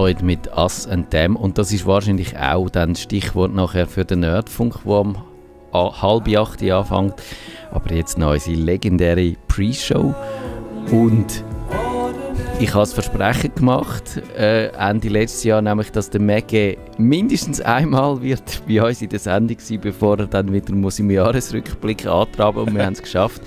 Floyd mit Us and Them und das ist wahrscheinlich auch dann das Stichwort nachher für den Nerdfunk, wo um halb acht anfängt. Aber jetzt noch unsere legendäre Pre-Show und ich habe das Versprechen gemacht, äh, Ende letztes Jahr, nämlich, dass der Maggie mindestens einmal wird bei uns in der Sendung sein, bevor er dann wieder muss im Jahresrückblick antraben und wir haben es geschafft.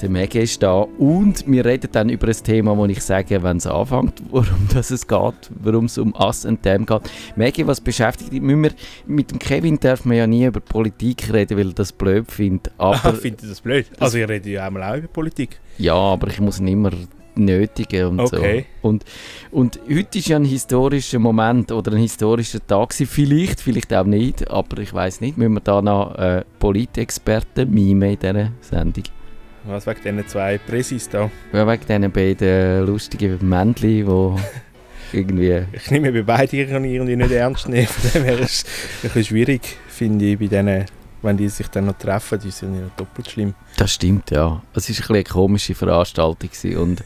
Der Maggie ist da und wir reden dann über ein Thema, wo ich sage, wenn es anfängt, worum das es geht, warum es um Us und Them geht. Maggie, was beschäftigt dich? mit dem Kevin darf man ja nie über Politik reden, weil er das blöd findet. Aber findet das blöd? Also ich rede ja einmal auch über Politik. Ja, aber ich muss ihn immer nötigen und okay. so. Und, und heute ist ja ein historischer Moment oder ein historischer Tag vielleicht, vielleicht auch nicht, aber ich weiß nicht, müssen wir da noch äh, Politexperten mime in dieser Sendung? Was, wegen diesen zwei Präsis da? Ja, wegen diesen beiden lustigen Männchen, die irgendwie... Ich nehme bei beiden irgendwie nicht ernst nehmen, von dem her ist es ein bisschen schwierig, finde ich, bei diesen wenn die sich dann noch treffen, die sind ja doppelt schlimm. Das stimmt, ja. Es war ein eine komische Veranstaltung und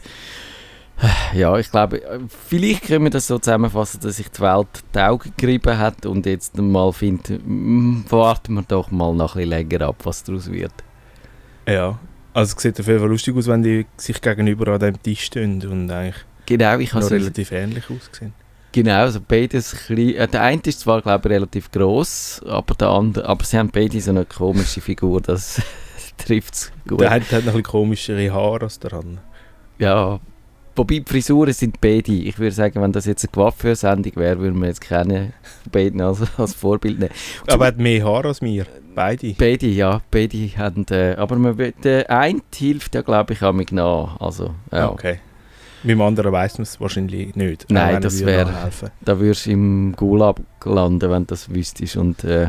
äh, ja, ich glaube, vielleicht können wir das so zusammenfassen, dass sich die Welt die Augen gerieben hat und jetzt mal findet, warten wir doch mal noch ein bisschen länger ab, was daraus wird. Ja, also es sieht auf jeden Fall lustig aus, wenn die sich gegenüber an dem Tisch stehen und eigentlich genau, ich noch relativ ähnlich aussehen. Genau, also beides klein. Äh, der eine ist zwar, glaube ich, relativ gross, aber der andere, aber sie haben beide so eine komische Figur, das trifft es gut. Der eine hat noch ein komischere Haare als der andere. Ja, wobei die Frisuren sind beide. Ich würde sagen, wenn das jetzt eine Coiffeur-Sendung wäre, würden wir jetzt keine beiden als, als Vorbild nehmen. aber er hat mehr Haare als mir, beide. Beide, ja, beide haben, äh, aber man, der eine hilft ja, glaube ich, auch mit nach. Also, ja. Okay. Mit dem anderen weiss man es wahrscheinlich nicht. Nein, das wäre. Da würdest du im Gulag landen, wenn du das wüsstest und äh,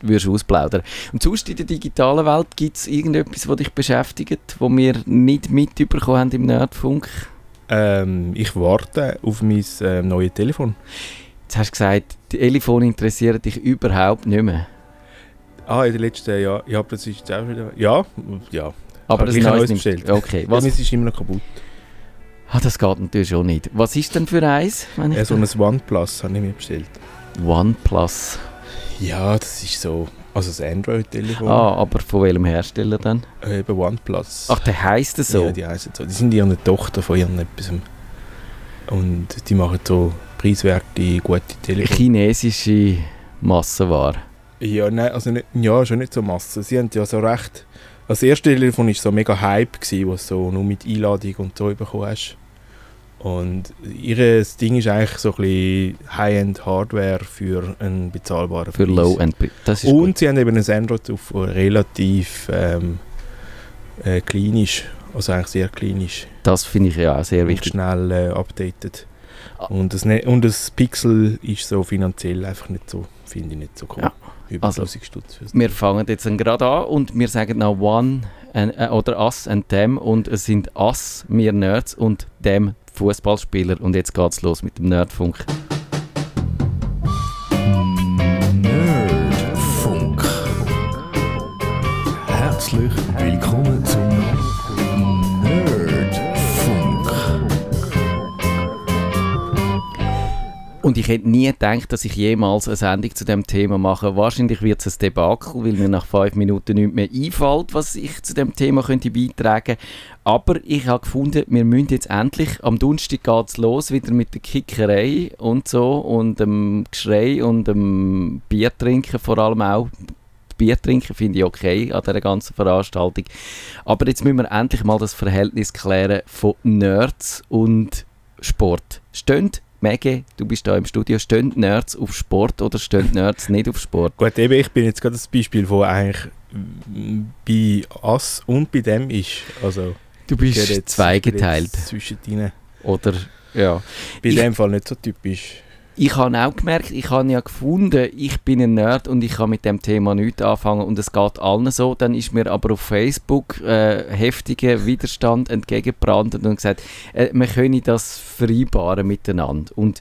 würdest ausplaudern. Und sonst in der digitalen Welt gibt es irgendetwas, das dich beschäftigt, wo wir nicht mitbekommen haben im Nerdfunk? Ähm, ich warte auf mein äh, neues Telefon. Jetzt hast du gesagt, die Telefone interessieren dich überhaupt nicht mehr. Ah, in den letzten Jahren. Ja, das ist auch wieder. Ja, ja. Aber das neues bestellt. Okay. Was? Ist immer noch kaputt. Ah, das geht natürlich schon nicht. Was ist denn für eins? Ja, so ein OnePlus habe ich mir bestellt. OnePlus? Ja, das ist so, also das Android-Telefon. Ah, aber von welchem Hersteller dann? Äh, eben OnePlus. Ach, der heisst es so? Ja, die heißen so. Die sind ja eine Tochter von ihren etwas. Und die machen so preiswerte, gute Telefone. Chinesische Massenware? Ja, nein, also nicht, ja, schon nicht so Masse. Sie haben ja so recht... Also das erste Telefon war so mega Hype, gewesen, was so nur mit Einladung und so bekommen hast. Und ihr Ding ist eigentlich so ein bisschen High-End-Hardware für einen bezahlbaren Für Low-End. Und gut. sie haben eben ein Android auf relativ ähm, äh, klinisch, also eigentlich sehr klinisch. Das finde ich ja auch sehr wichtig. schnell äh, updated. Ah. Und, das, ne und das Pixel ist so finanziell einfach nicht so, finde ich nicht so cool. Ja. Über also, Stutz. Wir fangen jetzt gerade an und wir sagen noch One äh, oder Us and Them und es sind Us, wir Nerds und Them Fußballspieler. Und jetzt geht's los mit dem Nerdfunk. Nerdfunk. Herzlich willkommen zum Und ich hätte nie gedacht, dass ich jemals eine Sendung zu dem Thema mache. Wahrscheinlich wird es ein Debakel, weil mir nach fünf Minuten nichts mehr einfällt, was ich zu dem Thema könnte beitragen Aber ich habe gefunden, wir müssen jetzt endlich, am Donnerstag geht es los, wieder mit der Kickerei und so und dem Geschrei und dem Biertrinken vor allem auch. Bier trinken finde ich okay an dieser ganzen Veranstaltung. Aber jetzt müssen wir endlich mal das Verhältnis klären von Nerds und Sport. Stehen Mege, du bist da im Studio, stehen Nerds auf Sport oder stehen Nerds nicht auf Sport? Gut, eben, ich bin jetzt gerade das Beispiel, wo eigentlich bei Ass und bei dem ist. Also, du bist zweigeteilt. Zwischen. Oder, ja. Bei ich, dem Fall nicht so typisch ich habe auch gemerkt, ich habe ja gefunden, ich bin ein Nerd und ich kann mit dem Thema nichts anfangen und es geht allen so. Dann ist mir aber auf Facebook äh, heftiger Widerstand entgegengebrannt und gesagt, äh, wir können das vereinbaren miteinander. Und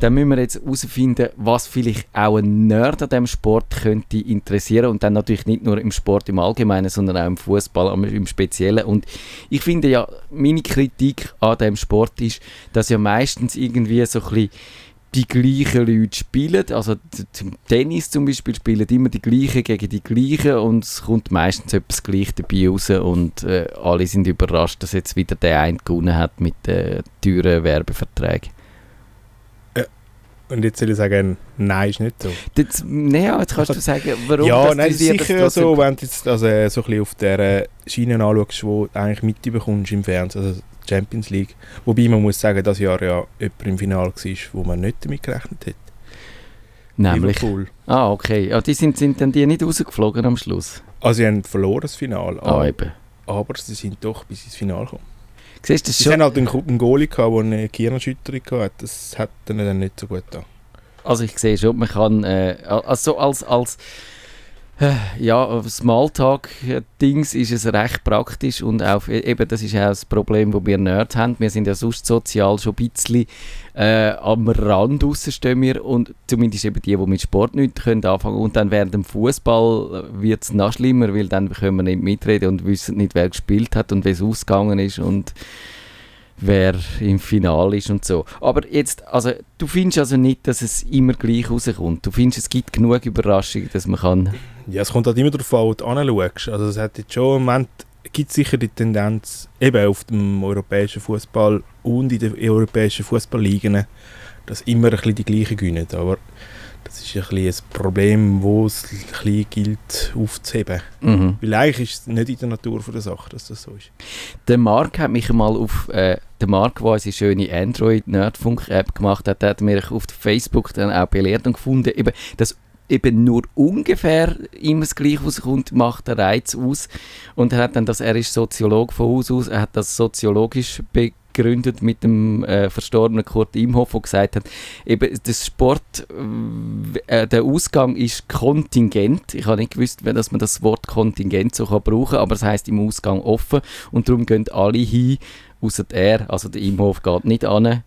dann müssen wir jetzt herausfinden, was vielleicht auch ein Nerd an diesem Sport könnte interessieren und dann natürlich nicht nur im Sport im Allgemeinen, sondern auch im Fußball im Speziellen. Und ich finde ja, meine Kritik an diesem Sport ist, dass ja meistens irgendwie so ein bisschen die gleichen Leute spielen. Also zum Tennis zum Beispiel spielen immer die gleichen gegen die gleichen und es kommt meistens etwas gleich dabei raus und äh, alle sind überrascht, dass jetzt wieder der eine gewonnen hat mit den teuren Werbeverträgen. Und jetzt soll ich sagen, nein, ist nicht so. Jetzt, naja, jetzt kannst du sagen, warum ja, dass nein, das ist das sicher trotzdem- so, wenn du jetzt also, äh, so ein bisschen auf der Schiene anschaust, wo du eigentlich mitbekommst im Fernsehen, also Champions League. Wobei man muss sagen, dass Jahr ja jemand im Finale war, wo man nicht damit gerechnet hat. Nämlich. Liverpool. Ah, okay. Ja, die sind, sind dann die nicht rausgeflogen am Schluss? Also sie haben verloren das Finale, Ah, aber, eben. aber sie sind doch bis ins Finale gekommen. Siehst du das Sie schon? haben halt einen, einen Goalie gehabt, der eine Gehirnerschütterung hatte. Das hat ihnen dann nicht so gut getan. Also ich sehe schon, man kann äh, also als als äh, ja, Smalltalk-Dings ist es recht praktisch und auch, eben, das ist auch das Problem, das wir Nerds haben. Wir sind ja sonst sozial schon ein bisschen äh, am Rand stehen wir und zumindest eben die, die mit Sport nicht können anfangen und dann während dem Fußball wird es noch schlimmer, weil dann können wir nicht mitreden und wissen nicht, wer gespielt hat und wie es ausgegangen ist und wer im Finale ist und so. Aber jetzt, also du findest also nicht, dass es immer gleich rauskommt. Du findest, es gibt genug Überraschungen, dass man kann... Ja, es kommt halt immer darauf an, wo du anschaust. Also es hat jetzt schon im Moment gibt sicher die Tendenz, eben auf dem europäischen Fußball und in den europäischen Fußballligen, dass immer ein bisschen die gleichen gewinnen. Aber das ist ein ein Problem, das es ein bisschen gilt aufzuheben. Mhm. Weil eigentlich ist es nicht in der Natur von der Sache, dass das so ist. Der Marc hat mich mal auf... Äh, der Marc, der unsere schöne Android-Nerdfunk-App gemacht hat, hat mich auf Facebook dann auch belehrt und gefunden, eben, dass eben nur ungefähr immer das Gleiche rauskommt, macht der Reiz aus. Und er hat dann das, er ist Soziolog von Haus aus, er hat das soziologisch begründet mit dem äh, verstorbenen Kurt Imhoff, der gesagt hat, eben das Sport, äh, der Ausgang ist Kontingent. Ich habe nicht gewusst, dass man das Wort Kontingent so kann brauchen kann, aber es heißt im Ausgang offen und darum gehen alle hin, außer er, also der Imhoff geht nicht an.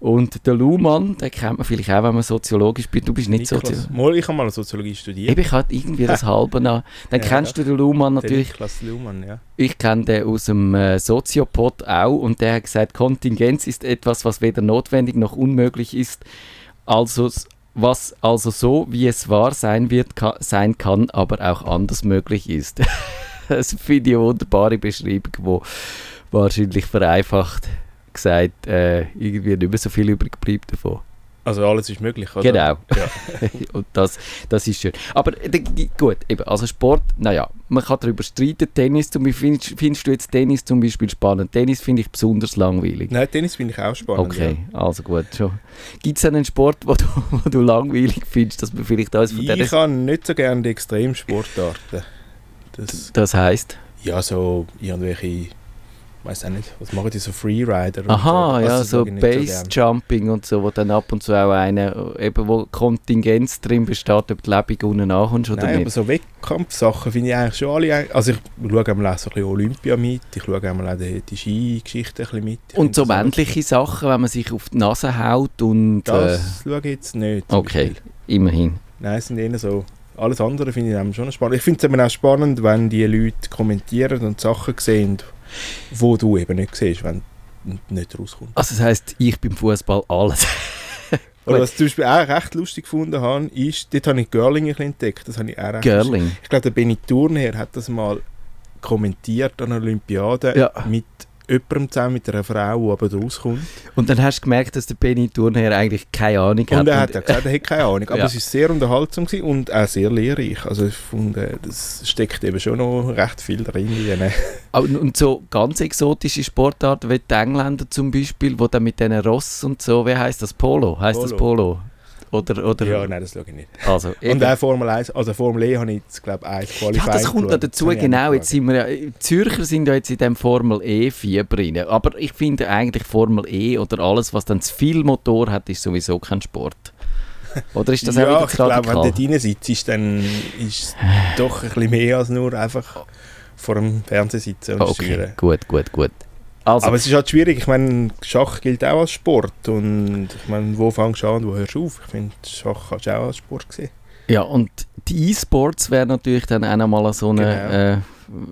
Und der Luhmann, den kennt man vielleicht auch, wenn man soziologisch bin. Du bist nicht Soziologe. Mal, ich habe mal Soziologie studiert. Eben, ich hatte irgendwie das halbe an. Dann Ja, kennst du den Luhmann Der natürlich. Luhmann, ja. Ich kenne den aus dem äh, Soziopod auch und der hat gesagt, Kontingenz ist etwas, was weder notwendig noch unmöglich ist. Also was also so, wie es wahr sein wird, ka sein kann, aber auch anders möglich ist. das finde ich eine wunderbare Beschreibung, wo wahrscheinlich vereinfacht gesagt äh, irgendwie nicht mehr so viel übrig bleibt davon. Also alles ist möglich, oder? Genau. Ja. und das, das ist schön. Aber äh, gut, eben, also Sport, naja, man kann darüber streiten. Tennis zum Beispiel, findest, findest du jetzt Tennis zum Beispiel spannend? Tennis finde ich besonders langweilig. Nein, Tennis finde ich auch spannend. Okay, also gut, schon. Gibt es einen Sport, wo du, wo du langweilig findest, dass man vielleicht alles von Ja. Ich habe nicht so gerne die Extremsportarten. Das, Das heisst? ja, so irgendwelche, weiß auch nicht, was machen die so Freerider? und Aha, so. ja, Also, so. Base-Jumping und so, wo dann ab und zu auch eine, eben wo Kontingenz drin besteht, ob die Lebung unten ankommst oder Nein, aber nicht. so Wettkampfsachen finde ich eigentlich schon alle. Also ich schaue einmal auch so ein bisschen Olympia mit, ich schaue einmal auch die, die Skigeschichte ein bisschen mit. Ich Und so männliche Sachen, wenn man sich auf die Nase haut und... Äh, Das schaue ich jetzt nicht. okay, Beispiel. immerhin. Nein, es sind eher so. Alles andere finde ich schon spannend. Ich finde es eben auch spannend, wenn die Leute kommentieren und Sachen sehen, wo du eben nicht siehst, wenn du nicht rauskommst. Also das heisst, ich beim Fußball alles. Oder was ich zum Beispiel auch recht lustig gefunden habe, ist, dort habe ich Girling ein bisschen entdeckt. Das habe ich auch recht Girling. Ich glaube, der Benny Thurnherr hat das mal kommentiert an der Olympiade Ja. mit jemandem zusammen, mit einer Frau, die aber rauskommt. Und dann hast du gemerkt, dass der Benny Thurnherr eigentlich keine Ahnung hat. Und er hat ja gesagt, er hätte keine Ahnung. Aber Ja. es war sehr unterhaltsam und auch sehr lehrreich. Also ich fand, äh, das steckt eben schon noch recht viel drin. In und so ganz exotische Sportarten wie die Engländer zum Beispiel, wo dann mit diesen Ross und so, wie heißt das? Polo? Heißt das Polo? Oder, oder Ja, nein, das schaue ich nicht. also, Und auch Formel 1, also Formel E habe ich jetzt, glaube ich, eins Qualifying Ja, das kommt noch dazu, auch genau. Jetzt sind wir ja, die Zürcher sind ja jetzt in dem Formel E-Fieber drin. Aber ich finde eigentlich Formel E oder alles, was dann zu viel Motor hat, ist sowieso kein Sport. Oder ist das auch ja, wieder ich glaube, wenn du dort sitzt, dann ist es doch ein bisschen mehr als nur einfach vor dem Fernseher sitzen und Okay, steuern. gut, gut, gut. Also, Aber es ist halt schwierig. Ich meine, Schach gilt auch als Sport. Und ich meine, wo fängst du an und wo hörst du auf? Ich finde, Schach kannst du auch als Sport sehen. ja, und die E-Sports wäre natürlich dann auch nochmal so eine,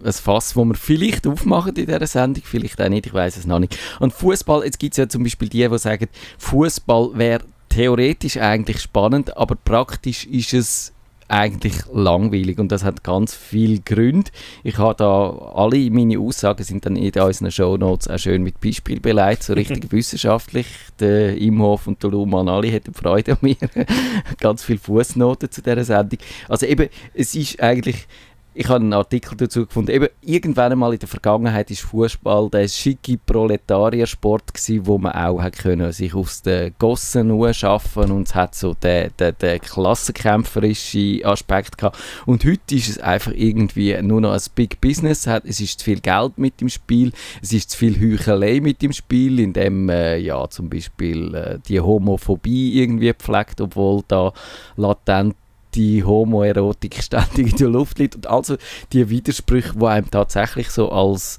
äh, ein Fass, wo wir vielleicht aufmachen in dieser Sendung, vielleicht auch nicht, ich weiß es noch nicht. Und Fußball, jetzt gibt es ja zum Beispiel die, die sagen, Fußball wäre theoretisch eigentlich spannend, aber praktisch ist es eigentlich langweilig und das hat ganz viele Gründe. Ich habe da, alle meine Aussagen sind dann in unseren Shownotes auch schön mit Beispiel beleidigt, so richtig wissenschaftlich. Der Imhof und der Luhmann, alle hätten Freude an mir. ganz viele Fußnoten zu dieser Sendung. Also eben, es ist eigentlich ich habe einen Artikel dazu gefunden. Eben, irgendwann einmal in der Vergangenheit ist Fußball der schicke Proletariersport gewesen, wo man auch hat können, sich aus den Gossen schaffen und es hat so den, den, den klassenkämpferischen Aspekt gehabt. Und heute ist es einfach irgendwie nur noch ein Big Business. Es ist zu viel Geld mit dem Spiel, es ist zu viel Heuchelei mit dem Spiel, in dem äh, ja zum Beispiel äh, die Homophobie irgendwie pflegt, obwohl da latent die Homoerotik ständig in der Luft liegt und also die Widersprüche, die einem tatsächlich so als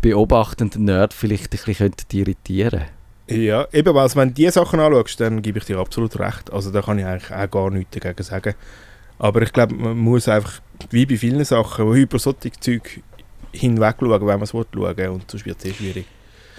beobachtender Nerd vielleicht ein bisschen irritieren Ja, eben, also wenn du diese Sachen anschaust, dann gebe ich dir absolut recht. Also da kann ich eigentlich auch gar nichts dagegen sagen. Aber ich glaube, man muss einfach, wie bei vielen Sachen, über solche Zeug hinweg schauen, wenn man es schauen will. Und sonst wird es sehr schwierig.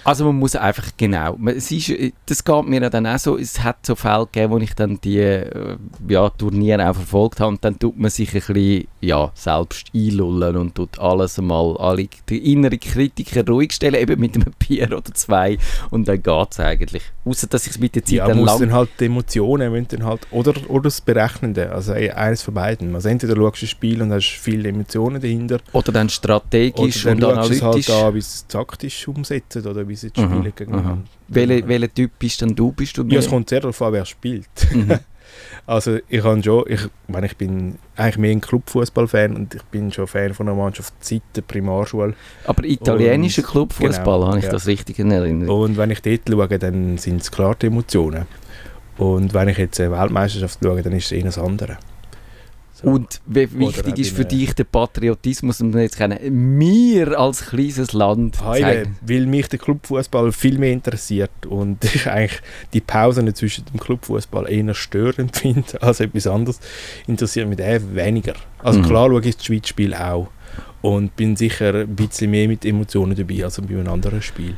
Also man muss einfach, genau, es ist, das geht mir dann auch so, es hat so Fälle gegeben, wo ich dann die äh, ja, Turniere auch verfolgt habe und dann tut man sich ein bisschen ja, selbst einlullen und tut alles einmal, alle die innere Kritiker ruhig stellen, eben mit einem Bier oder zwei und dann geht es eigentlich. Außer dass ich es mit der Zeit ja, dann lang... dann halt die Emotionen dann halt, oder, oder das Berechnende, also e, eines von beiden. Also entweder schaust du ein Spiel und hast viele Emotionen dahinter. Oder dann strategisch oder dann und analytisch. Oder es halt an, wie es taktisch umsetzt oder wie sie jetzt spielen gegeneinander. Welcher welche Typ bist denn du? Bist du ja, es kommt sehr darauf an, wer spielt. Mhm. also ich habe schon, ich, meine, ich bin eigentlich mehr ein Clubfußball-Fan und ich bin schon Fan von einer Mannschaft seit der Primarschule. Aber italienischer Clubfußball, genau, habe ich ja. das richtig in Erinnerung. Und wenn ich dort schaue, dann sind es klar die Emotionen. Und wenn ich jetzt eine Weltmeisterschaft schaue, dann ist es eher das andere. So. Und wie wichtig ist für dich der Patriotismus, um jetzt kennen, mir als kleines Land Heile, weil mich der Clubfußball viel mehr interessiert und ich eigentlich die Pausen zwischen dem Clubfußball eher störend finde als etwas anderes, interessiert mich eher weniger. Also mhm. klar schaue ich das Schweiz-Spiel auch und bin sicher ein bisschen mehr mit Emotionen dabei als bei einem anderen Spiel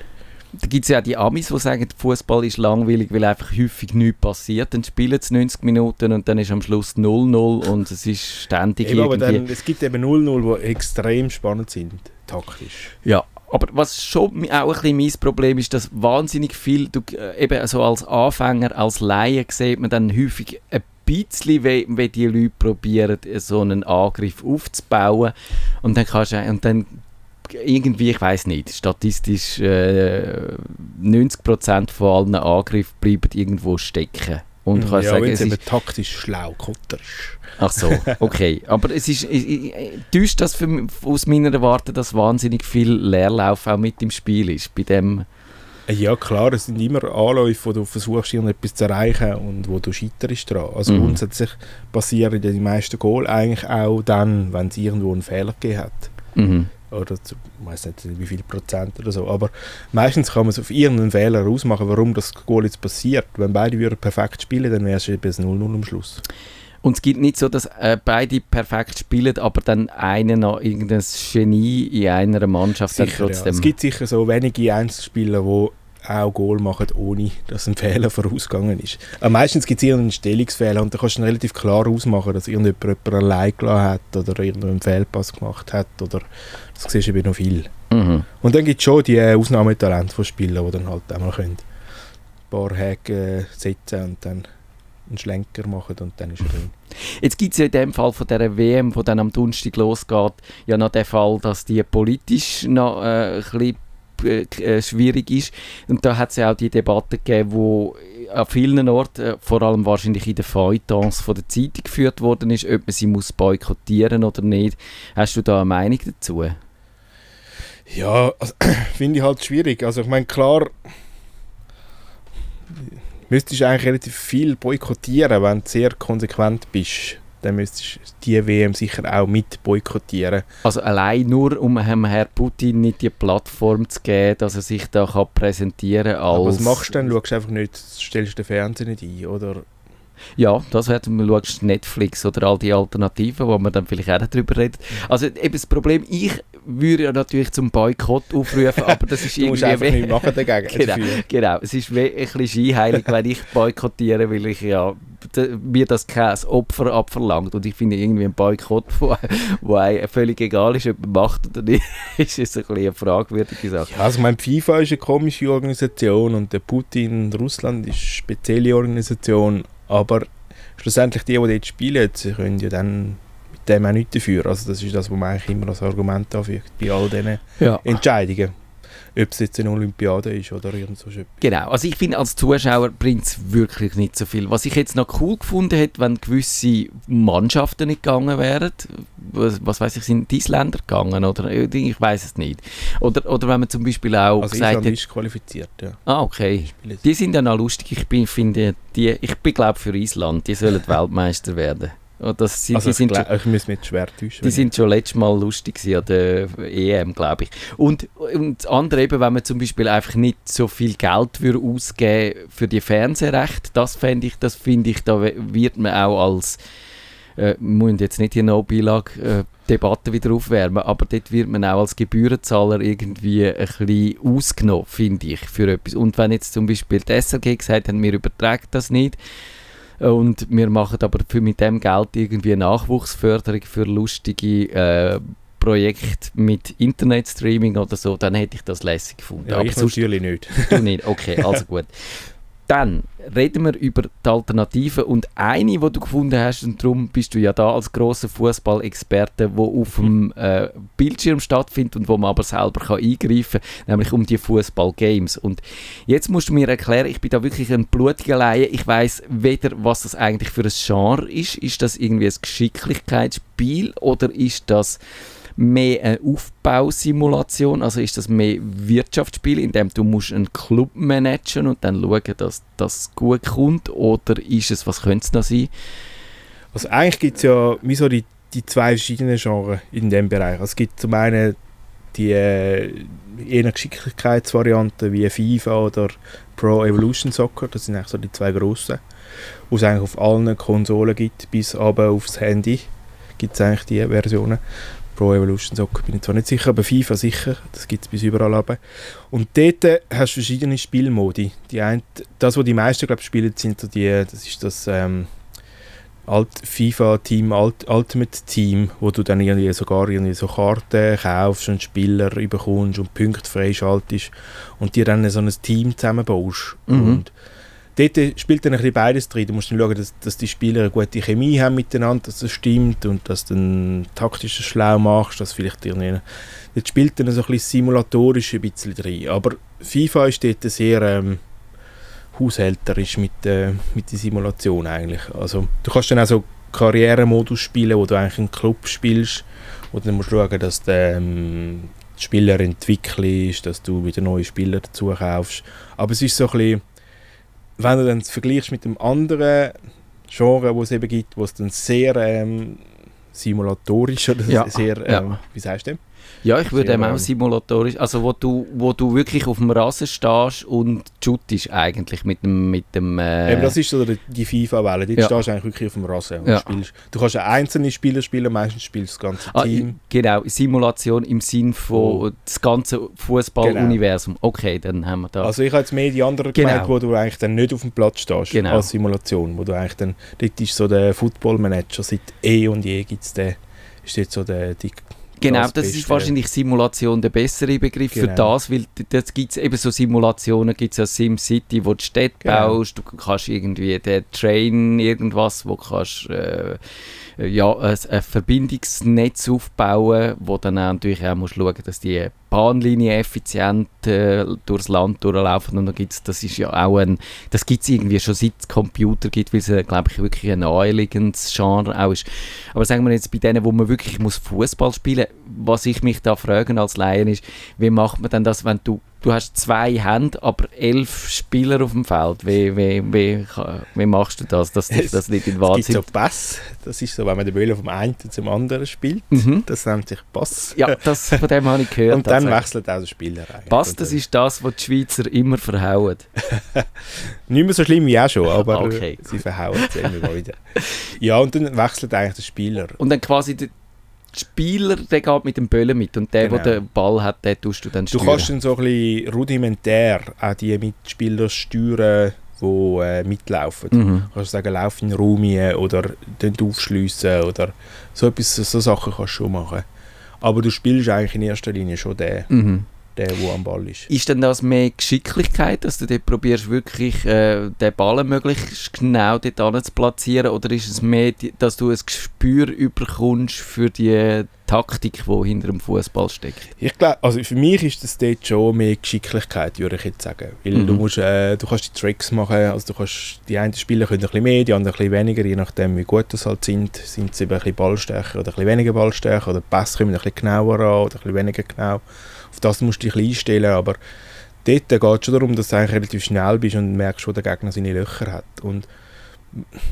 da gibt es ja auch die Amis, die sagen, Fußball ist langweilig, weil einfach häufig nichts passiert. Dann spielen sie 90 Minuten und dann ist am Schluss 0-0 und es ist ständig eben, irgendwie... Aber dann, es gibt eben 0-0, die extrem spannend sind, taktisch. Ja, aber was schon auch ein bisschen mein Problem ist, dass wahnsinnig viel, du, äh, eben so als Anfänger, als Laie sieht man dann häufig ein bisschen, wie, wie die Leute probieren, so einen Angriff aufzubauen und dann kannst du, und dann irgendwie, ich weiß nicht, statistisch äh, 90% von allen Angriffen bleiben irgendwo stecken. Und hm, kann ja, sagen, es ist taktisch schlau, kotterisch. Ach so, okay. Aber es ist, täuscht das für, aus meiner Warte, dass wahnsinnig viel Leerlauf auch mit im Spiel ist, bei dem... Ja klar, es sind immer Anläufe, wo du versuchst, irgendetwas zu erreichen und wo du scheiterst dran. Also mhm. grundsätzlich passieren die meisten Goal eigentlich auch dann, wenn es irgendwo einen Fehler gegeben hat. Mhm oder zu, ich weiß nicht wie viel Prozent oder so, aber meistens kann man es auf irgendeinen Fehler ausmachen, warum das Goal jetzt passiert. Wenn beide würden perfekt spielen, dann wäre es eben 0-0 am Schluss. Und es gibt nicht so, dass äh, beide perfekt spielen, aber dann einer noch irgendein Genie in einer Mannschaft sicher, trotzdem... Ja. Es gibt sicher so wenige Einzelspieler, die auch Goal machen, ohne dass ein Fehler vorausgegangen ist. Aber meistens gibt es irgendeinen Stellungsfehler und da kannst du relativ klar ausmachen, dass irgendjemand jemanden allein gelassen hat oder irgendeinen Fehlpass gemacht hat oder das siehst du eben noch viel. Mhm. Und dann gibt es schon die Ausnahmetalente von Spielern, die dann halt einmal können ein paar Häke setzen und dann einen Schlenker machen und dann ist er drin. Jetzt gibt es ja in dem Fall von dieser WM, die dann am Donnerstag losgeht, ja noch den Fall, dass die politisch noch äh, ein bisschen äh, äh, schwierig ist. Und da hat es ja auch die Debatte gegeben, wo an vielen Orten, äh, vor allem wahrscheinlich in den Feuilletons von der Zeitung geführt worden ist, ob man sie muss boykottieren oder nicht. Hast du da eine Meinung dazu? Ja, also, finde ich halt schwierig. Also ich meine, klar, müsstest du eigentlich relativ viel boykottieren, wenn du sehr konsequent bist dann müsstest du die WM sicher auch mit boykottieren. Also allein nur, um Herrn Putin nicht die Plattform zu geben, dass er sich da kann präsentieren kann Aber was machst du dann? Schaust du einfach nicht, stellst den Fernseher nicht ein, oder? Ja, das wäre, du schaust Netflix oder all die Alternativen, wo man dann vielleicht auch darüber redet. Also eben das Problem, ich würde ja natürlich zum Boykott aufrufen, aber das ist irgendwie... einfach nicht machen dagegen. Genau, genau. Es ist ein bisschen scheinheilig, wenn ich boykottiere, weil ich ja mir das kein Opfer abverlangt. Und ich finde irgendwie ein Boykott, wo, wo einem völlig egal ist, ob man macht oder nicht, ist es ein bisschen eine fragwürdige Sache. Ja, also ich meine, die FIFA ist eine komische Organisation und der Putin Russland ist eine spezielle Organisation, aber schlussendlich die, die dort spielen, sie können ja dann dem auch nichts dafür. Also das ist das, was man eigentlich immer als Argument anfügt bei all diesen Ja. Entscheidungen. Ob es jetzt eine Olympiade ist oder irgend so etwas. Genau, also ich finde, als Zuschauer bringt es wirklich nicht so viel. Was ich jetzt noch cool gefunden hätte, wenn gewisse Mannschaften nicht gegangen wären, was, was weiß ich, sind die Isländer gegangen oder ich weiß es nicht. Oder, oder wenn man zum Beispiel auch Also gesagt Island hat, ist qualifiziert, ja. ah okay, die sind ja noch lustig, ich bin, finde, die, ich bin glaube für Island, die sollen Weltmeister werden. Das, sind, Also die ich, sind schon, glaub, ich muss mich schwer täuschen. die sind schon letztes Mal lustig an der EM, glaube ich. Und, und das andere eben, wenn man zum Beispiel einfach nicht so viel Geld würde ausgeben für die Fernsehrechte, das fände ich, das finde ich, da wird man auch als äh, müssen jetzt nicht die No-Beilage-Debatte wieder aufwärmen, aber dort wird man auch als Gebührenzahler irgendwie ein bisschen ausgenommen, finde ich, für etwas. Und wenn jetzt zum Beispiel die SRG gesagt haben, wir übertragen das nicht, und wir machen aber für mit dem Geld irgendwie Nachwuchsförderung für lustige äh, Projekte mit Internetstreaming oder so, dann hätte ich das lässig gefunden. Ja, aber ich sonst natürlich nicht. du nicht. Okay, also gut. Dann reden wir über die Alternativen und eine, die du gefunden hast, und darum bist du ja da als grosser Fußballexperte, wo auf dem äh, Bildschirm stattfindet und wo man aber selber kann eingreifen kann, nämlich um die Fußballgames. Und jetzt musst du mir erklären, ich bin da wirklich ein blutiger Laie, ich weiß weder, was das eigentlich für ein Genre ist. Ist das irgendwie ein Geschicklichkeitsspiel oder ist das mehr eine Aufbausimulation, also ist das mehr Wirtschaftsspiel, in dem du musst einen Club managen und dann schauen, dass das gut kommt, oder ist es, was könnte es noch sein? Also eigentlich gibt es ja wie so die, die zwei verschiedenen Genres in dem Bereich. Also es gibt zum einen die äh, eher Geschicklichkeitsvarianten wie FIFA oder Pro Evolution Soccer, das sind eigentlich so die zwei grossen, wo es eigentlich auf allen Konsolen gibt, bis aber aufs Handy gibt es eigentlich die Versionen. Pro Evolution Soccer bin ich zwar nicht sicher, aber FIFA sicher, das gibt es bis überall runter. Und dort äh, hast du verschiedene Spielmodi. Die ein, das, was die meisten glaub, spielen, sind so die, das ist das ähm, Alt FIFA Team, Alt Ultimate Team, wo du dann irgendwie sogar irgendwie so Karten kaufst und Spieler überkommst und Punkte freischaltest und dir dann so ein Team zusammenbaust. Mhm. Und dort spielt dann ein bisschen beides drin. Du musst dann schauen, dass, dass die Spieler eine gute Chemie haben miteinander, dass das stimmt und dass du dann taktisch schlau machst, dass vielleicht irgendwie... Dort spielt dann so ein bisschen simulatorisch ein bisschen drin. Aber FIFA ist dort sehr... Ähm, haushälterisch mit, äh, mit der Simulation eigentlich. Also du kannst dann auch so Karrieremodus spielen, wo du eigentlich einen Club spielst, du dann musst schauen, dass der ähm, Spieler entwickelst, dass du wieder neue Spieler dazu kaufst. Aber es ist so ein bisschen, wenn du dann es vergleichst mit dem anderen Genre, wo es eben gibt, wo es dann sehr ähm, simulatorisch oder Ja, sehr, ja. ähm, wie sagst du? Ja, ich würde eben auch simulatorisch, also wo du, wo du wirklich auf dem Rasen stehst und shootest eigentlich mit dem, mit dem äh, Eben, das ist so die, FIFA-Welle. Dort Ja. stehst du eigentlich wirklich auf dem Rasen und Ja. spielst. Du kannst ja einzelne Spieler spielen, meistens spielst du das ganze Ah, Team. genau, Simulation im Sinn von Oh. das ganze Fußballuniversum. Okay, dann haben wir da. Also ich habe jetzt mehr die anderen Genau. gemeint, wo du eigentlich dann nicht auf dem Platz stehst Genau. als Simulation. Wo du eigentlich dann, dort ist so der Football-Manager, seit eh und je gibt es den, ist dort so der, die, Genau, das das ist wahrscheinlich Simulation der bessere Begriff für Genau. das, weil das gibt's eben so Simulationen, gibt es ja SimCity, wo du Städte Genau. baust, du kannst irgendwie den Train irgendwas, wo du kannst äh, ja, ein, ein Verbindungsnetz aufbauen, wo dann auch natürlich auch musst schauen, dass die Bahnlinien effizient äh, durchs Land durchlaufen und dann gibt's, das ist ja auch ein, das gibt es irgendwie schon seit es Computer gibt, weil es äh, glaube ich wirklich ein naheliegendes Genre auch ist. Aber sagen wir jetzt bei denen, wo man wirklich muss Fußball spielen, was ich mich da frage als Laien ist, wie macht man denn das, wenn du du hast zwei Hände, aber elf Spieler auf dem Feld. Wie, wie, wie, wie machst du das, dass dich das nicht in es gibt Wahnsinn... so Pass, das ist so, wenn man den Böller vom einen zum anderen spielt, Mhm. das nennt sich Pass. Ja, das, von dem habe ich gehört. und dann tatsächlich. wechselt auch der Spieler eigentlich. Pass, das ist das, was die Schweizer immer verhauen. Nicht mehr so schlimm wie auch schon, aber Okay. sie verhauen es immer wieder. Ja, und dann wechselt eigentlich der Spieler. Und dann quasi, Spieler, der geht mit dem Böllen mit und der, Genau. der den Ball hat, den tust du dann Du steuern. kannst dann so ein bisschen rudimentär auch die Mitspieler steuern, die äh, mitlaufen. Mhm. Du kannst sagen, lauf in Raum oder den aufschliessen oder so etwas, so Sachen kannst du schon machen. Aber du spielst eigentlich in erster Linie schon den, Mhm. Der, der am Ball ist. Ist denn das mehr Geschicklichkeit, dass du dort probierst, wirklich äh, den Ball möglichst genau dort zu platzieren? Oder ist es mehr, dass du ein Gespür überkommst für die Taktik, die hinter dem Fußball steckt? Ich glaube, also für mich ist das dort schon mehr Geschicklichkeit, würde ich jetzt sagen. Weil Mhm. du, musst, äh, du kannst die Tricks machen, also du kannst, die einen Spieler können ein bisschen mehr, die anderen ein bisschen weniger, je nachdem wie gut das halt sind. Sind sie eben ein bisschen ballstärker oder ein bisschen weniger ballstärker oder die Pässe kommen ein bisschen genauer an oder ein bisschen weniger genau. Auf das musst du dich einstellen, aber dort geht es schon darum, dass du eigentlich relativ schnell bist und merkst, wo der Gegner seine Löcher hat. Und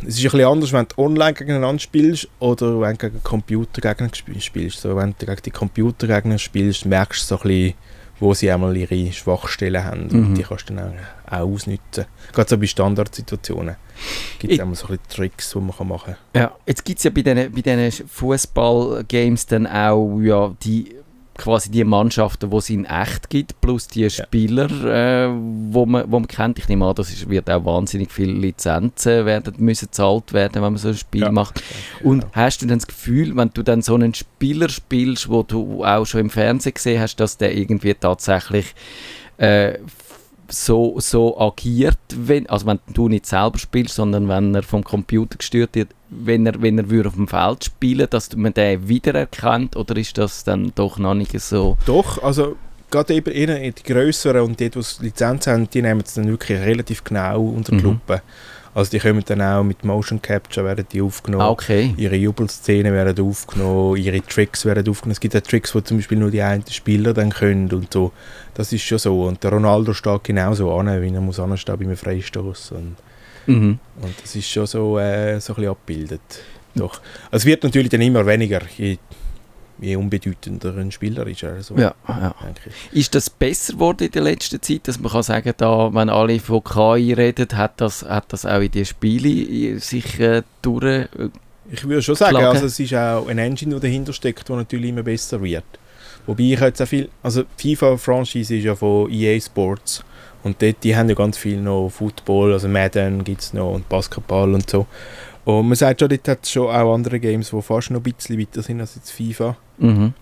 es ist ein bisschen anders, wenn du online gegeneinander spielst oder wenn du gegen Computergegner spielst. So, wenn du gegen die Computergegner spielst, merkst du so ein bisschen, wo sie einmal ihre Schwachstellen haben. Mhm. Und die kannst du dann auch, auch ausnutzen. Gerade so bei Standardsituationen gibt es einmal so ein bisschen Tricks, die man kann machen kann. Ja, jetzt gibt es ja bei diesen bei Fußball-Games dann auch ja, die, quasi die Mannschaften, die es in echt gibt, plus die Spieler, äh, wo, man, wo man kennt. Ich nehme an, das ist, wird auch wahnsinnig viele Lizenzen werden, müssen gezahlt werden, wenn man so ein Spiel Ja. macht. Und hast du dann das Gefühl, wenn du dann so einen Spieler spielst, wo du auch schon im Fernsehen gesehen hast, dass der irgendwie tatsächlich äh, so, so agiert, wenn, also wenn du nicht selber spielst, sondern wenn er vom Computer gesteuert wird, wenn er, wenn er würde auf dem Feld spielen dass man den wiedererkennt, oder ist das dann doch noch nicht so? Doch, also gerade eben eher die grösseren und die, die Lizenz haben, die nehmen es dann wirklich relativ genau unter die Mhm. Lupe. Also die kommen dann auch mit Motion Capture, werden die aufgenommen. Ah, okay. Ihre Jubelszenen werden aufgenommen, ihre Tricks werden aufgenommen. Es gibt auch Tricks, die zum Beispiel nur die einen Spieler dann können und so. Das ist schon so. Und der Ronaldo steht genauso an, wie er muss anstehen bei einem Freistoß. Und, Mhm. und das ist schon so, äh, so ein bisschen abgebildet. Doch. Es wird natürlich dann immer weniger, je, je unbedeutender ein Spieler ist. Also, Ja, ja. Ist das besser geworden in der letzten Zeit, dass man kann sagen, da, wenn alle von KI reden, hat das, hat das auch in die Spiele sich äh, durch... Äh, Ich würde schon sagen, Klagen. also es ist auch ein Engine, der dahinter steckt, der natürlich immer besser wird. Wobei ich jetzt auch viel, also FIFA-Franchise ist ja von EA Sports und dort, die haben ja ganz viel noch Football, also Madden gibt es noch und Basketball und so. Und man sagt schon, dort hat es schon auch andere Games, die fast noch ein bisschen weiter sind als jetzt FIFA. mhm.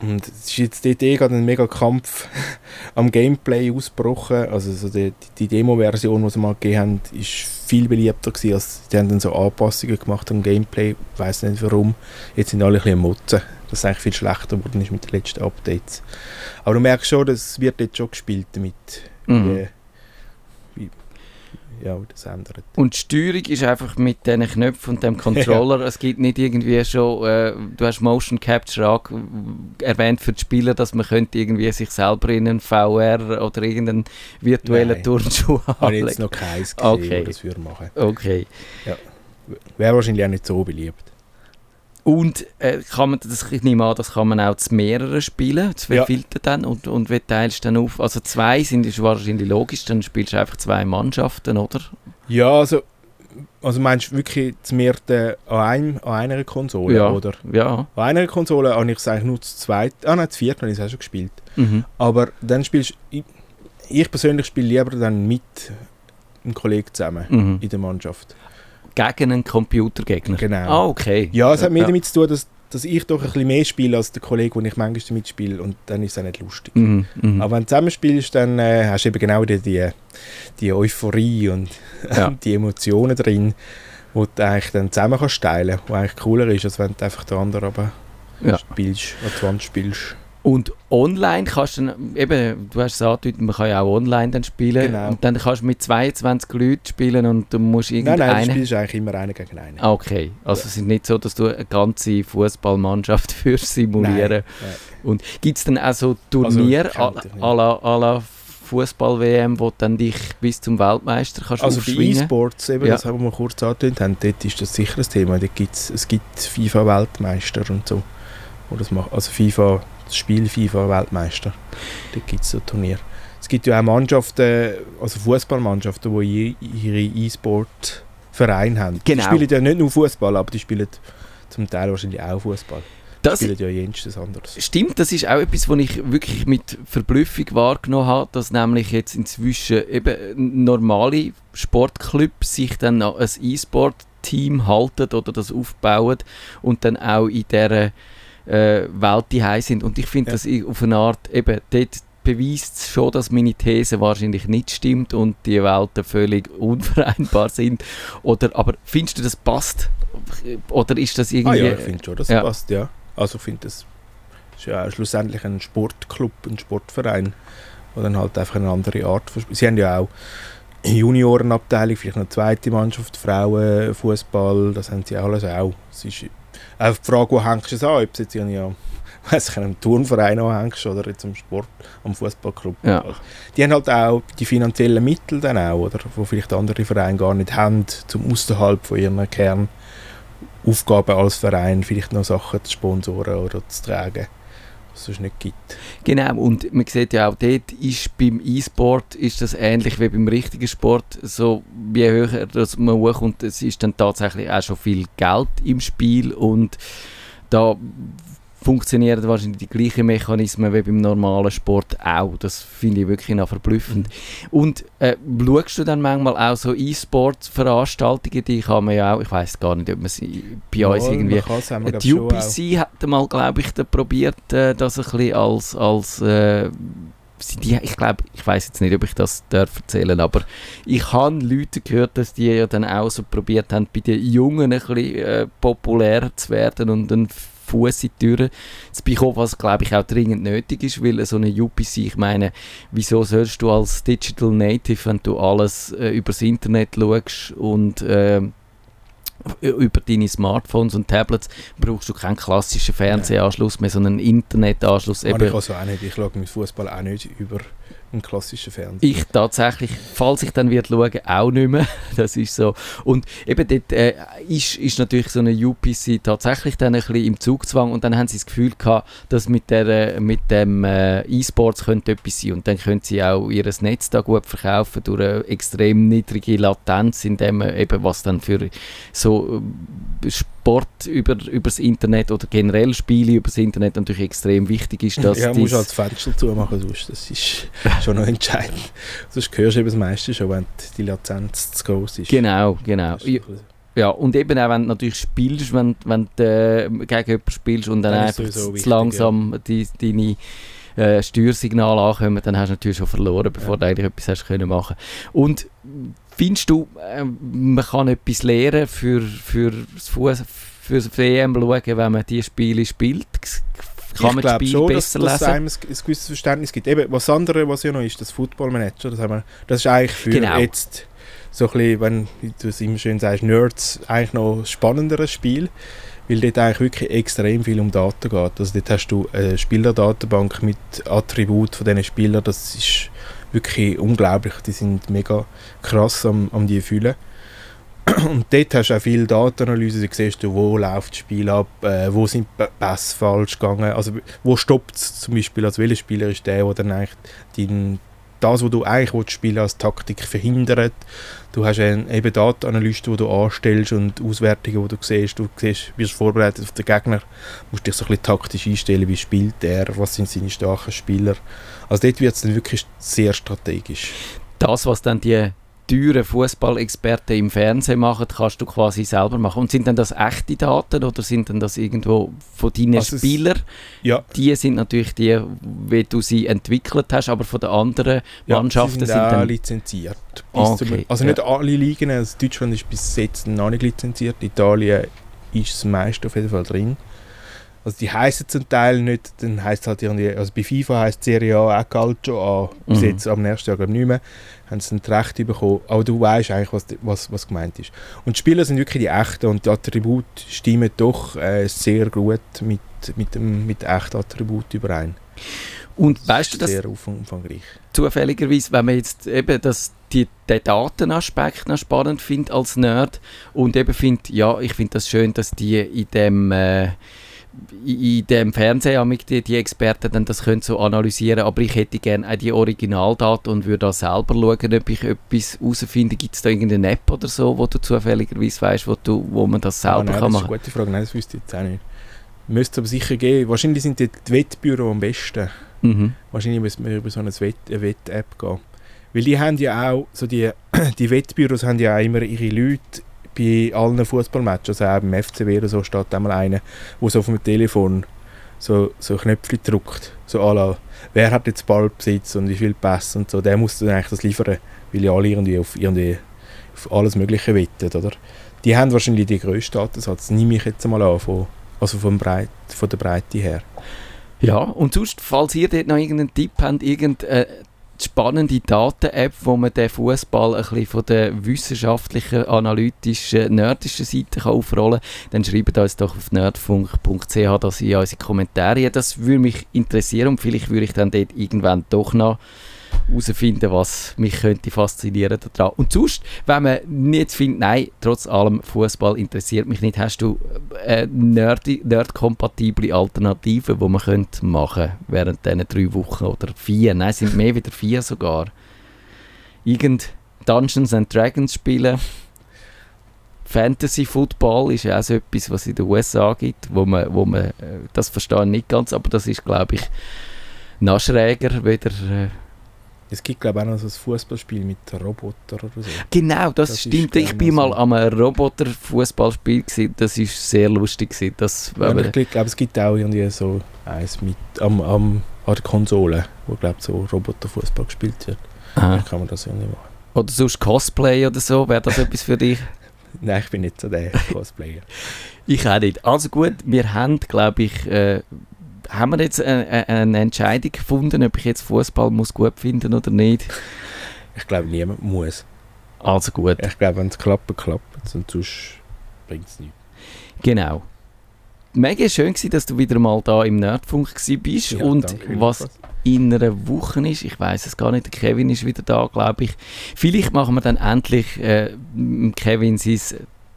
Und es ist jetzt dort eh gerade ein mega Kampf am Gameplay ausgebrochen. Also so die, die Demo-Version, die sie mal gegeben haben, ist viel beliebter gewesen. Als, die haben dann so Anpassungen gemacht am Gameplay. Ich weiß nicht warum. Jetzt sind alle ein bisschen Motzen. Das ist eigentlich viel schlechter geworden ist mit den letzten Updates. Aber du merkst schon, das wird jetzt schon gespielt damit. Mhm. Ja, das ändert. Und die Steuerung ist einfach mit diesen Knöpfen und dem Controller. Es gibt nicht irgendwie schon, äh, du hast Motion Capture erwähnt für die Spieler, dass man könnte irgendwie sich selber in einen VR oder irgendeinen virtuellen Nein. Turnschuh Habe ich anlegen. jetzt noch keins gesehen, Okay. das machen. Okay. Wäre wahrscheinlich auch nicht so beliebt. Und äh, kann man, das, ich nehme an, das kann man auch zu mehreren spielen, zu Ja. filtern dann und, und wie teilst du dann auf? Also zwei sind ist wahrscheinlich logisch, dann spielst du einfach zwei Mannschaften, oder? Ja, also, also meinst du wirklich zu mehrten an, einem, an einer Konsole? Ja. Oder? Ja. An einer Konsole habe ich es eigentlich nur zu zweit. Ah nein, zu viert habe ich es auch schon gespielt. Mhm. Aber dann spielst ich, ich persönlich spiele lieber dann mit einem Kollegen zusammen Mhm. in der Mannschaft. Gegen einen Computergegner. Genau. Ah, okay. Ja, es hat mehr Ja. damit zu tun, dass, dass ich doch ein bisschen mehr spiele als der Kollege, wo ich manchmal mitspiele und dann ist es auch nicht lustig. Mhm. Mhm. Aber wenn du zusammen spielst, dann äh, hast du eben genau die, die, die Euphorie und Ja. die Emotionen drin, wo du eigentlich dann zusammen kannst teilen, wo eigentlich cooler ist, als wenn du einfach den anderen aber Ja. spielst, an die Wand spielst. Und online kannst du dann, eben, du hast es angedeutet, man kann ja auch online dann spielen. Genau. Und dann kannst du mit 22 Leuten spielen und du musst Nein, nein, du irgendeinen... spielst eigentlich immer einen gegen einen. Ah, Okay, also es ist nicht so, dass du eine ganze Fußballmannschaft für simulieren. Nein, Und gibt es dann auch so Turniere Also, à la, à la Fußball-WM, wo du dann dich bis zum Weltmeister kannst Also bei? E-Sports, eben, Ja. das haben wir kurz angetönt haben, dort ist das sicher ein Thema. Dort gibt's, es gibt FIFA-Weltmeister und so. Wo das machen. Also FIFA, das Spiel FIFA-Weltmeister. Dort gibt es so Turnier. Es gibt ja auch Mannschaften, also Fußballmannschaften, die ihre E-Sport-Vereine haben. Genau. Die spielen ja nicht nur Fußball, aber die spielen zum Teil wahrscheinlich auch Fußball. Das- spielen ja jenstes anderes. Stimmt, das ist auch etwas, was ich wirklich mit Verblüffung wahrgenommen habe, dass nämlich jetzt inzwischen eben normale Sportclubs sich dann an ein E-Sport-Team halten oder das aufbauen und dann auch in dieser äh, Welt die sind. Und ich finde Ja. das i- auf eine Art, eben dort beweist es schon, dass meine These wahrscheinlich nicht stimmt und die Welten völlig unvereinbar sind. Oder, aber findest du, das passt? Oder ist das Ah irgendwie... ja, ich finde schon, das ja. passt, ja. Also ich finde, das ist ja schlussendlich ein Sportclub, ein Sportverein, der dann halt einfach eine andere Art von Sie haben ja auch Juniorenabteilung, vielleicht eine zweite Mannschaft, Frauen, Fußball, das haben sie alles auch. Es ist auch die Frage, wo hängst du es an? Ob du jetzt am weiss ich, einem Turnverein anhängst oder jetzt am Sport, am Fußballclub. Ja. Die haben halt auch die finanziellen Mittel dann auch, oder, wo vielleicht andere Vereine gar nicht haben, zum außerhalb von ihren Kernaufgaben als Verein vielleicht noch Sachen zu sponsoren oder zu tragen, es sonst nicht gibt. Genau, und man sieht ja auch dort, ist beim E-Sport ist das ähnlich wie beim richtigen Sport. So, je höher dass man hochkommt, es ist dann tatsächlich auch schon viel Geld im Spiel und da funktionieren wahrscheinlich die gleichen Mechanismen wie beim normalen Sport auch. Das finde ich wirklich noch verblüffend. Und äh, schaust du dann manchmal auch so E-Sport-Veranstaltungen, die kann man ja auch, ich weiß gar nicht, ob man sie bei uns Mal, irgendwie glaub, die. UPC hat mal, glaube ich, da probiert, äh, das ein bisschen als, als äh, die, ich glaube, ich weiß jetzt nicht, ob ich das darf erzählen, aber ich habe Leute gehört, dass die ja dann auch so probiert haben, bei den Jungen ein bisschen äh, populär zu werden und einen Fuß in die Türe zu bekommen, was glaube ich auch dringend nötig ist, weil so eine UPC, ich meine, wieso sollst du als Digital Native, wenn du alles äh, übers Internet schaust und ähm, über deine Smartphones und Tablets brauchst du keinen klassischen Fernsehanschluss mehr, sondern einen Internetanschluss. Habe ich Eben, also auch nicht. Ich schaue mit Fußball auch nicht über einen klassischen Fernseher. ich tatsächlich, falls ich dann wird schauen, auch nicht mehr. Das ist so. Und eben dort äh, ist, ist natürlich so eine UPC tatsächlich dann ein bisschen im Zugzwang und dann haben sie das Gefühl gehabt, dass mit, der, mit dem äh, E-Sports könnte etwas sein und dann können sie auch ihr Netz da gut verkaufen durch eine extrem niedrige Latenz, indem eben was dann für so äh, Sport über, übers Internet oder generell Spiele übers Internet natürlich extrem wichtig ist, dass ja, dies- musst halt das Fenster zumachen, sonst das ist schon noch entscheidend. Sonst hörst du eben das meiste schon, wenn die Latenz zu groß ist. Genau, genau. Das Ja, Ja, und eben auch wenn du natürlich spielst, wenn, wenn du äh, gegen jemanden spielst und dann, Dann einfach wichtig, langsam die, deine äh, Steuersignale ankommen, dann hast du natürlich schon verloren, bevor Ja. du eigentlich etwas hast können machen Und findest du, äh, man kann etwas lernen für, für das Fuß, für das WM schauen, wenn man diese Spiele spielt? Kann man ich das glaube schon, dass, besser dass es einem ein, ein gewisses Verständnis gibt. Eben, was andere, was ja noch ist, das Football Manager, das, haben wir, das ist eigentlich für Genau. jetzt so ein bisschen, wenn du es immer schön sagst, Nerds, eigentlich noch ein spannenderes Spiel, weil dort eigentlich wirklich extrem viel um Daten geht. Also dort hast du eine Spielerdatenbank mit Attributen von diesen Spielern, das ist wirklich unglaublich, die sind mega krass am, am die fühlen. Und dort hast du auch viel Datenanalyse, da siehst du, wo läuft das Spiel ab, äh, wo sind Pässe falsch gegangen, also wo stoppt es zum Beispiel, also welcher Spieler ist der, der dann eigentlich dein, das, was du eigentlich spielen als Taktik verhindert. Du hast einen, eben Datenanalysten, die du anstellst und Auswertungen, die du siehst, du siehst, wirst vorbereitet auf den Gegner, musst dich so ein bisschen taktisch einstellen, wie spielt er, was sind seine starken Spieler. Also dort wird es dann wirklich sehr strategisch. das, was dann die teuren Fußballexperten im Fernsehen machen, kannst du quasi selber machen. Und sind denn das echte Daten oder sind denn das irgendwo von deinen Also Spielern? Ja, Die sind natürlich die, wie du sie entwickelt hast, aber von den anderen Mannschaften sie sind, sind auch dann... lizenziert. Ah, zum- okay, also ja. nicht alle Ligen, also Deutschland ist bis jetzt noch nicht lizenziert, Italien ist das meiste auf jeden Fall drin. Also die heißen zum Teil nicht, dann heisst halt irgendwie, also bei FIFA heisst Serie A auch Calcio A, bis Mhm. jetzt am nächsten Jahr glaube ich nicht mehr, haben sie dann die Rechte bekommen, aber du weißt eigentlich, was, was, was gemeint ist. Und die Spieler sind wirklich die echten und die Attribute stimmen doch äh, sehr gut mit, mit dem mit echten Attribut überein. Und weißt du, Das sehr umfang- umfangreich. zufälligerweise, wenn man jetzt eben das, die, den Datenaspekt noch spannend findet als Nerd und eben findet, ja, ich finde das schön, dass die in dem... Äh, in dem Fernseher amig die, die Experten dann das können so analysieren, aber ich hätte gerne auch die Originaldaten und würde da selber schauen, ob ich etwas herausfinde. Gibt es da irgendeine App oder so, wo du zufälligerweise weißt, wo, du, wo man das selber Ah, nein, kann das ist machen eine gute Frage, nein, das wüsste ich jetzt auch nicht. Müsste aber sicher geben. Wahrscheinlich sind die Wettbüro am besten. Mhm. Wahrscheinlich müssen wir über so eine Wett- Wett-App gehen. Weil die haben ja auch, so die, die Wettbüros haben ja auch immer ihre Leute bei allen Fußballmatches, also auch beim FCW oder so steht einmal einer, der so auf dem Telefon so, so Knöpfe drückt, so à wer hat jetzt Ballbesitz und wie viel Pass und so, der muss dann eigentlich das liefern, weil ja alle irgendwie auf, irgendwie auf alles Mögliche wetten, oder? Die haben wahrscheinlich die grössten Datensatz, nehme ich jetzt mal an, von, also vom Breit, von der Breite her. Ja, und sonst, falls ihr dort noch irgendeinen Tipp habt, irgendeine spannende Daten-App, wo man den Fußball ein bisschen von der wissenschaftlichen, analytischen, nerdischen Seite kann aufrollen kann, dann schreibt uns doch auf nerdfunk.ch das in unsere Kommentare. Das würde mich interessieren und vielleicht würde ich dann dort irgendwann doch noch herausfinden, was mich könnte faszinieren daran. Und sonst, wenn man nicht findet, nein, trotz allem, Fußball interessiert mich nicht, hast du äh, nerd-kompatible Alternativen, die man könnte machen während diesen drei Wochen oder vier, nein, sind mehr wieder vier sogar. Irgend Dungeons and Dragons spielen. Fantasy Football ist auch so etwas, was es in den USA gibt, wo man, wo man äh, das verstehe ich nicht ganz, aber das ist, glaube ich, noch schräger wieder äh, Es gibt glaube ich auch noch so ein Fußballspiel mit Robotern oder so. Genau, das, Das stimmt. Ich bin so. mal am Roboter-Fußballspiel. Das ist sehr lustig gewesen. Das, Ja, ich glaube, es gibt auch irgendwie so eins mit am, am, an der Konsole, wo glaube so Roboterfußball gespielt wird. Aha. Dann kann man das irgendwie machen. Oder sonst Cosplay oder so. Wäre das etwas für dich? Nein, ich bin nicht so der Cosplayer. Ich auch nicht. Also gut, wir haben, glaube ich, äh, haben wir jetzt eine, eine Entscheidung gefunden, ob ich jetzt Fußball muss gut finden oder nicht. Ich glaube, niemand muss. Also gut, Ich glaube, wenn es klappt, klappt es. Und sonst bringt es nichts. genau. Mega schön gewesen, dass du wieder mal da im Nerdfunk bist Ja, und danke, was in einer Woche ist. Ich weiß es gar nicht. Der Kevin ist wieder da, glaube ich. Vielleicht machen wir dann endlich äh, Kevin sein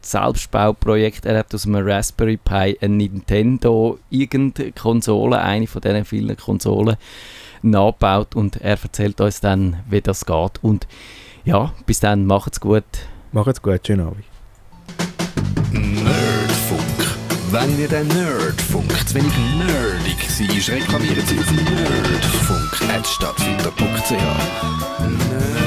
Selbstbauprojekt. Er hat aus einem Raspberry Pi ein Nintendo irgendeine Konsole, eine von diesen vielen Konsolen, nachgebaut und er erzählt uns dann, wie das geht. Und ja, bis dann, macht's gut. Macht's gut, schönen Abend. Nerdfunk. Wenn ihr den Nerdfunk zu wenig nerdig seid, reklamiert sie auf nerdfunk.stadtfilter.ch. Nerd